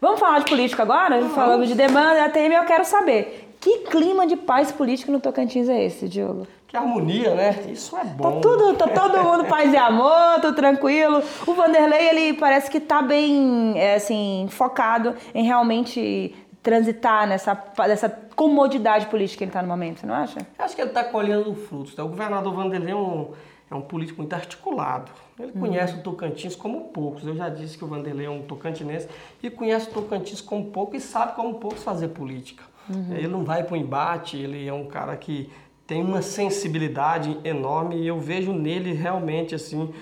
Vamos falar de política agora? Vamos. Falamos de demanda da ATM, eu quero saber. Que clima de paz política no Tocantins é esse, Diogo? Que harmonia, né? Isso é bom. Tá, tudo, tá todo mundo paz e amor, tudo tranquilo. O Vanderlei, ele parece que tá bem, é, assim, focado em realmente transitar nessa, nessa comodidade política que ele está no momento, você não acha? Eu acho que ele está colhendo frutos. Né? O governador Vanderlei é um, é um político muito articulado. Ele uhum. conhece o Tocantins como poucos. Eu já disse que o Vanderlei é um tocantinense e conhece o Tocantins como pouco e sabe como poucos fazer política. Uhum. Ele não vai para o embate, ele é um cara que tem uma sensibilidade enorme e eu vejo nele realmente assim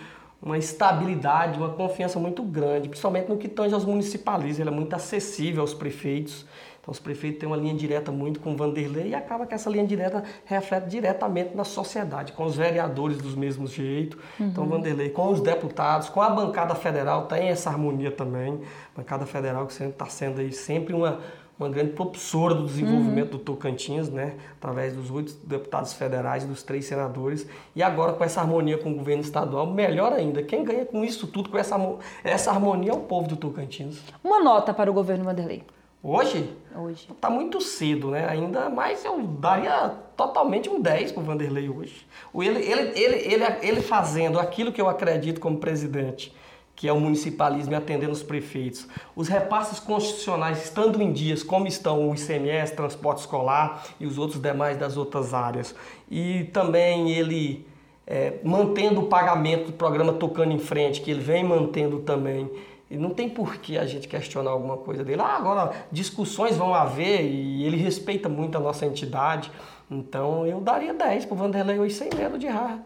uma estabilidade, uma confiança muito grande, principalmente no que tange aos municipalistas. Ele é muito acessível aos prefeitos. Então, os prefeitos têm uma linha direta muito com o Vanderlei e acaba que essa linha direta reflete diretamente na sociedade, com os vereadores dos mesmos jeito. Então, uhum. Então, Vanderlei, com os deputados, com a bancada federal, tem essa harmonia também. Bancada federal que está sendo aí sempre uma, uma grande propulsora do desenvolvimento uhum. do Tocantins, né? através dos oito deputados federais, dos três senadores, e agora com essa harmonia com o governo estadual, melhor ainda. Quem ganha com isso tudo, com essa, essa harmonia, é o povo do Tocantins. Uma nota para o governo Vanderlei. Hoje? Hoje. Tá muito cedo, né? Ainda mais eu daria totalmente um 10 pro Vanderlei hoje. Ele, ele, ele, ele, ele fazendo aquilo que eu acredito como presidente, que é o municipalismo e atendendo os prefeitos. Os repasses constitucionais estando em dias, como estão o ICMS, transporte escolar e os outros demais das outras áreas. E também ele é, mantendo o pagamento do programa Tocando em Frente, que ele vem mantendo também. E não tem por que a gente questionar alguma coisa dele. Ah, agora discussões vão haver e ele respeita muito a nossa entidade. Então eu daria 10 para o Vanderlei hoje sem medo de errar.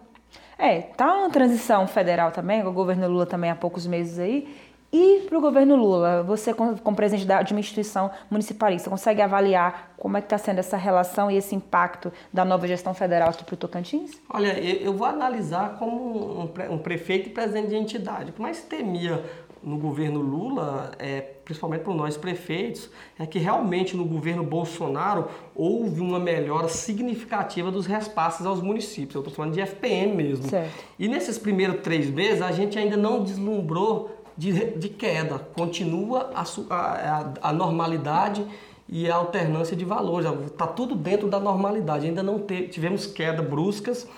É, tá uma transição federal também, o governo Lula também há poucos meses aí. E para o governo Lula, você como presidente de uma instituição municipalista, consegue avaliar como é que está sendo essa relação e esse impacto da nova gestão federal aqui para o Tocantins? Olha, eu vou analisar como um prefeito e presidente de entidade. O que mais temia no governo Lula, é, principalmente para nós prefeitos, é que realmente no governo Bolsonaro houve uma melhora significativa dos repasses aos municípios. Eu estou falando de FPM mesmo. Certo. E nesses primeiros três meses a gente ainda não deslumbrou de, de queda. Continua a, a, a normalidade e a alternância de valores. Está tudo dentro da normalidade. Ainda não te, tivemos queda bruscas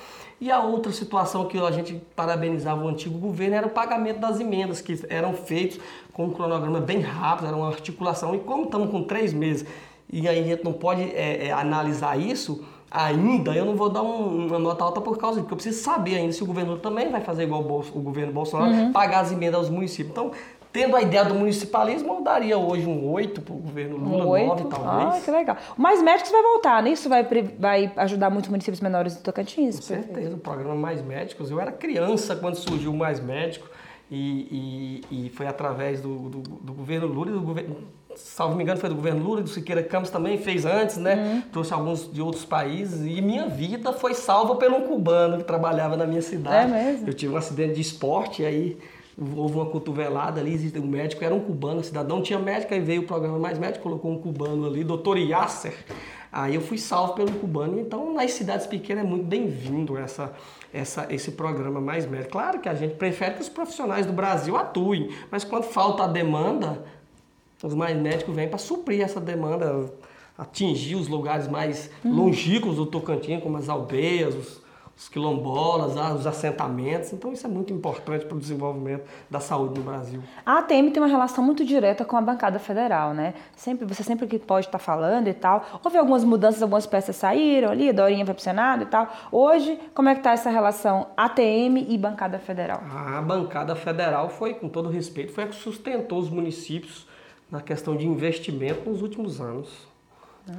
e a outra situação que a gente parabenizava o antigo governo era o pagamento das emendas, que eram feitos com um cronograma bem rápido, era uma articulação. E como estamos com três meses e aí a gente não pode é, é, analisar isso ainda, eu não vou dar um, uma nota alta por causa disso, porque eu preciso saber ainda se o governo também vai fazer igual o, o governo Bolsonaro, uhum. pagar as emendas aos municípios. Então, Tendo a ideia do municipalismo, eu daria hoje um 8 para o governo Lula, um 8? 9 talvez. Ah, que legal. Mais Médicos vai voltar, né? Isso vai, vai ajudar muitos municípios menores do Tocantins? Com certeza, o programa Mais Médicos. Eu era criança quando surgiu o Mais Médico e, e, e foi através do, do, do, governo Lula e do governo... Salvo me engano, foi do governo Lula e do Siqueira Campos também, fez antes, né? Uhum. Trouxe alguns de outros países e minha vida foi salva pelo um cubano que trabalhava na minha cidade. É mesmo? Eu tive um acidente de esporte e aí houve uma cotovelada ali, existe um médico, era um cubano, cidadão, tinha médico, aí veio o programa Mais Médico, colocou um cubano ali, doutor Yasser, aí eu fui salvo pelo cubano, então nas cidades pequenas é muito bem-vindo essa, essa, esse programa Mais Médico. Claro que a gente prefere que os profissionais do Brasil atuem, mas quando falta a demanda, os mais médicos vêm para suprir essa demanda, atingir os lugares mais uhum. longínquos do Tocantins, como as aldeias, os, os quilombolas, ah, os assentamentos. Então isso é muito importante para o desenvolvimento da saúde no Brasil. A ATM tem uma relação muito direta com a bancada federal, né? Sempre, você sempre que pode estar falando e tal. Houve algumas mudanças, algumas peças saíram ali, a Dorinha vai para o Senado e tal. Hoje, como é que está essa relação ATM e bancada federal? A bancada federal foi, com todo respeito, foi a que sustentou os municípios na questão de investimento nos últimos anos.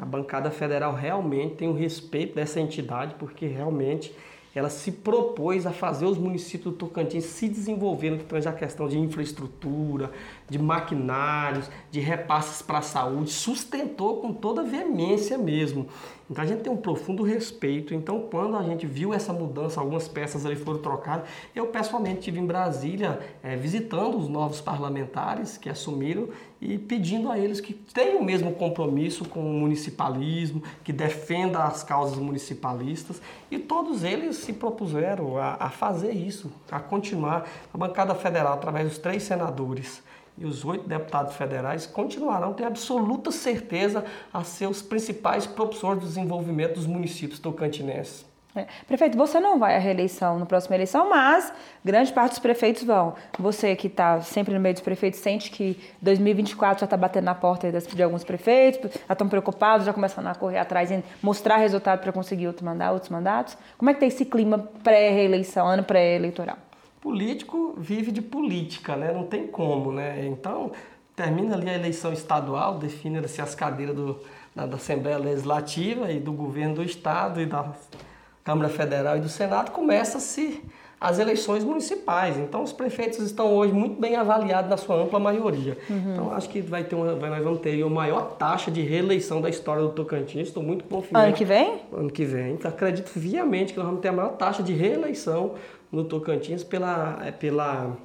A bancada federal realmente tem o respeito dessa entidade, porque realmente ela se propôs a fazer os municípios do Tocantins se desenvolverem, que tange a questão de infraestrutura, de maquinários, de repasses para a saúde, sustentou com toda veemência mesmo. Então a gente tem um profundo respeito. Então quando a gente viu essa mudança, algumas peças ali foram trocadas, eu pessoalmente estive em Brasília é, visitando os novos parlamentares que assumiram e pedindo a eles que tenham o mesmo compromisso com o municipalismo, que defenda as causas municipalistas e todos eles se propuseram a, a fazer isso, a continuar. A bancada federal, através dos três senadores, e os oito deputados federais continuarão, tenho absoluta certeza, a ser os principais propulsores do desenvolvimento dos municípios tocantinenses. É. Prefeito, você não vai à reeleição na próxima eleição, mas grande parte dos prefeitos vão. Você que está sempre no meio dos prefeitos sente que 2024 já está batendo na porta de alguns prefeitos, já estão preocupados, já começando a correr atrás em mostrar resultado para conseguir outro mandato, outros mandatos. Como é que está esse clima pré-reeleição, ano pré-eleitoral? Político vive de política, né? Não tem como, né? Então, termina ali a eleição estadual, define-se as cadeiras do, da, da Assembleia Legislativa e do governo do Estado e da Câmara Federal e do Senado, começa-se as eleições municipais. Então, os prefeitos estão hoje muito bem avaliados na sua ampla maioria. Uhum. Então, acho que vai ter uma, nós vamos ter a maior taxa de reeleição da história do Tocantins. Estou muito confiante. Ano que vem? Ano que vem. Então, acredito viamente que nós vamos ter a maior taxa de reeleição no Tocantins pela, é, pela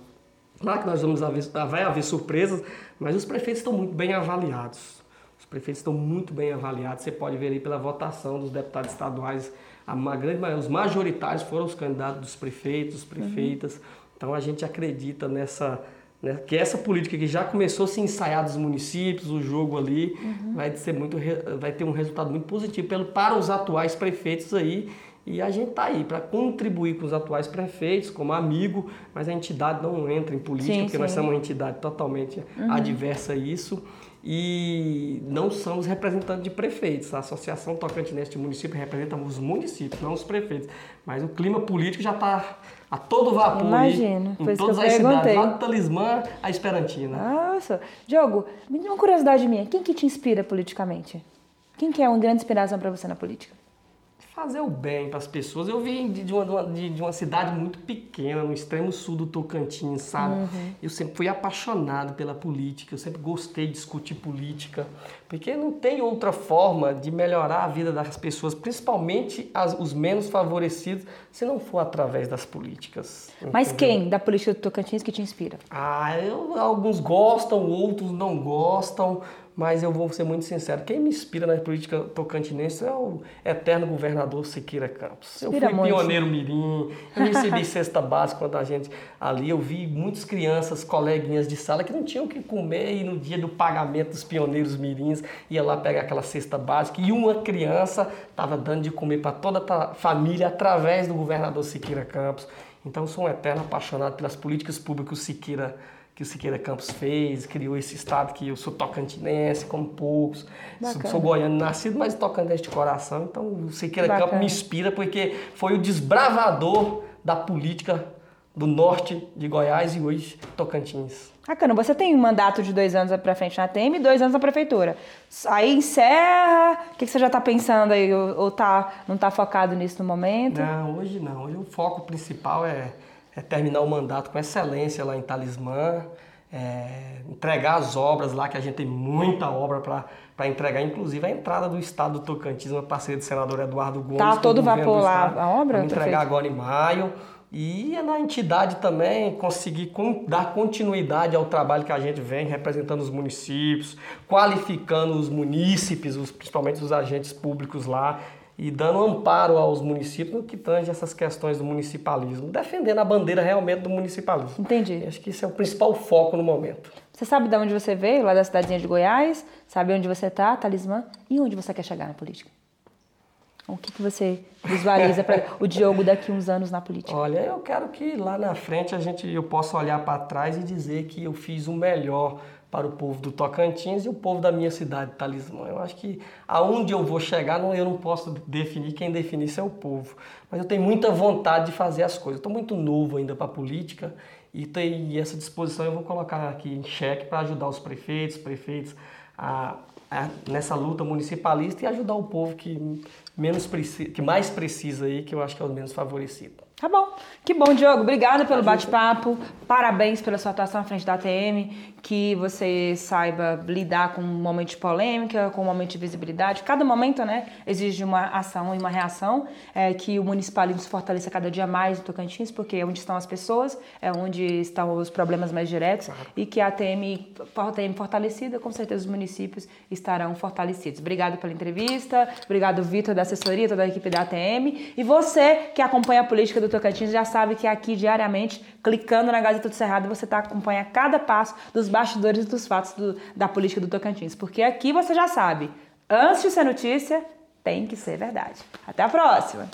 Claro que nós vamos haver, vai haver surpresas, mas os prefeitos estão muito bem avaliados. Os prefeitos estão muito bem avaliados. Você pode ver aí pela votação dos deputados estaduais a grande maioria, os majoritários foram os candidatos dos prefeitos, prefeitas. Uhum. Então a gente acredita nessa né, que essa política que já começou a se ensaiar dos municípios, o jogo ali uhum. vai ser muito vai ter um resultado muito positivo pelo, para os atuais prefeitos aí. E a gente está aí para contribuir com os atuais prefeitos, como amigo, mas a entidade não entra em política, sim, porque sim. nós somos uma entidade totalmente uhum. adversa a isso e não somos representantes de prefeitos. A Associação Tocantinense de Município representa os municípios, não os prefeitos. Mas o clima político já está a todo vapor Imagino, em todas as cidades, lá do Talismã à Esperantina. Nossa. Diogo, me uma curiosidade minha, quem que te inspira politicamente? Quem que é uma grande inspiração para você na política? Fazer o bem para as pessoas. Eu vim de, uma, de, de, uma cidade muito pequena, no extremo sul do Tocantins, sabe? Uhum. Eu sempre fui apaixonado pela política, eu sempre gostei de discutir política, porque não tem outra forma de melhorar a vida das pessoas, principalmente as, os menos favorecidos, se não for através das políticas. Mas quem da política do Tocantins que te inspira? Ah, eu, alguns gostam, outros não gostam mas eu vou ser muito sincero, quem me inspira na política tocantinense é o eterno governador Siqueira Campos. Eu fui muito. pioneiro mirim, eu recebi cesta básica quando a gente ali, eu vi muitas crianças, coleguinhas de sala que não tinham o que comer e no dia do pagamento dos pioneiros mirins ia lá pegar aquela cesta básica e uma criança estava dando de comer para toda a família através do governador Siqueira Campos. Então sou um eterno apaixonado pelas políticas públicas Siqueira Campos que o Siqueira Campos fez, criou esse estado que eu sou tocantinense, como poucos. Sou, sou, goiano nascido, mas tocantinense de coração. Então o Siqueira Bacana. Campos me inspira porque foi o desbravador da política do norte de Goiás e hoje Tocantins. Bacana, você tem um mandato de dois anos para frente na TEM e dois anos na prefeitura. Aí encerra, o que, você já está pensando aí? Ou, ou tá, não está focado nisso no momento? Não, hoje não. Hoje o foco principal é é terminar o mandato com excelência lá em Talismã, é, entregar as obras lá, que a gente tem muita obra para entregar, inclusive a entrada do Estado do Tocantins, uma parceria do senador Eduardo Gomes. Tá todo vapor lá a obra? Vamos entregar agora em maio. E é na entidade também conseguir dar continuidade ao trabalho que a gente vem representando os municípios, qualificando os munícipes, os, principalmente os agentes públicos lá, e dando amparo aos municípios no que tange essas questões do municipalismo, defendendo a bandeira realmente do municipalismo. Entendi. Acho que esse é o principal foco no momento. Você sabe de onde você veio, lá da cidadezinha de Goiás? Sabe onde você está, talismã? E onde você quer chegar na política? O que, que você visualiza para o Diogo daqui uns anos na política? Olha, eu quero que lá na frente a gente eu possa olhar para trás e dizer que eu fiz o melhor para o povo do Tocantins e o povo da minha cidade, Talismã. Eu acho que aonde eu vou chegar, não, eu não posso definir, quem define isso é o povo. Mas eu tenho muita vontade de fazer as coisas. Estou muito novo ainda para a política e, tem, essa disposição eu vou colocar aqui em xeque para ajudar os prefeitos, prefeitos a, nessa luta municipalista e ajudar o povo que, menos que mais precisa aí, que eu acho que é o menos favorecido. Tá bom. Que bom, Diogo. Obrigada pelo bate-papo. Parabéns pela sua atuação à frente da ATM. Que você saiba lidar com um momento de polêmica, com um momento de visibilidade. Cada momento, né, exige uma ação e uma reação. É, que o municipalismo se fortaleça cada dia mais no Tocantins, porque é onde estão as pessoas, é onde estão os problemas mais diretos. E que a ATM, a ATM fortalecida, com certeza os municípios estarão fortalecidos. Obrigada pela entrevista. Obrigado, Vitor, da assessoria, toda a equipe da ATM. E você que acompanha a política do Tocantins já sabe que aqui diariamente, clicando na Gazeta do Cerrado, você tá, acompanha cada passo dos bastidores e dos fatos do, da política do Tocantins. Porque aqui você já sabe, antes de ser notícia, tem que ser verdade. Até a próxima!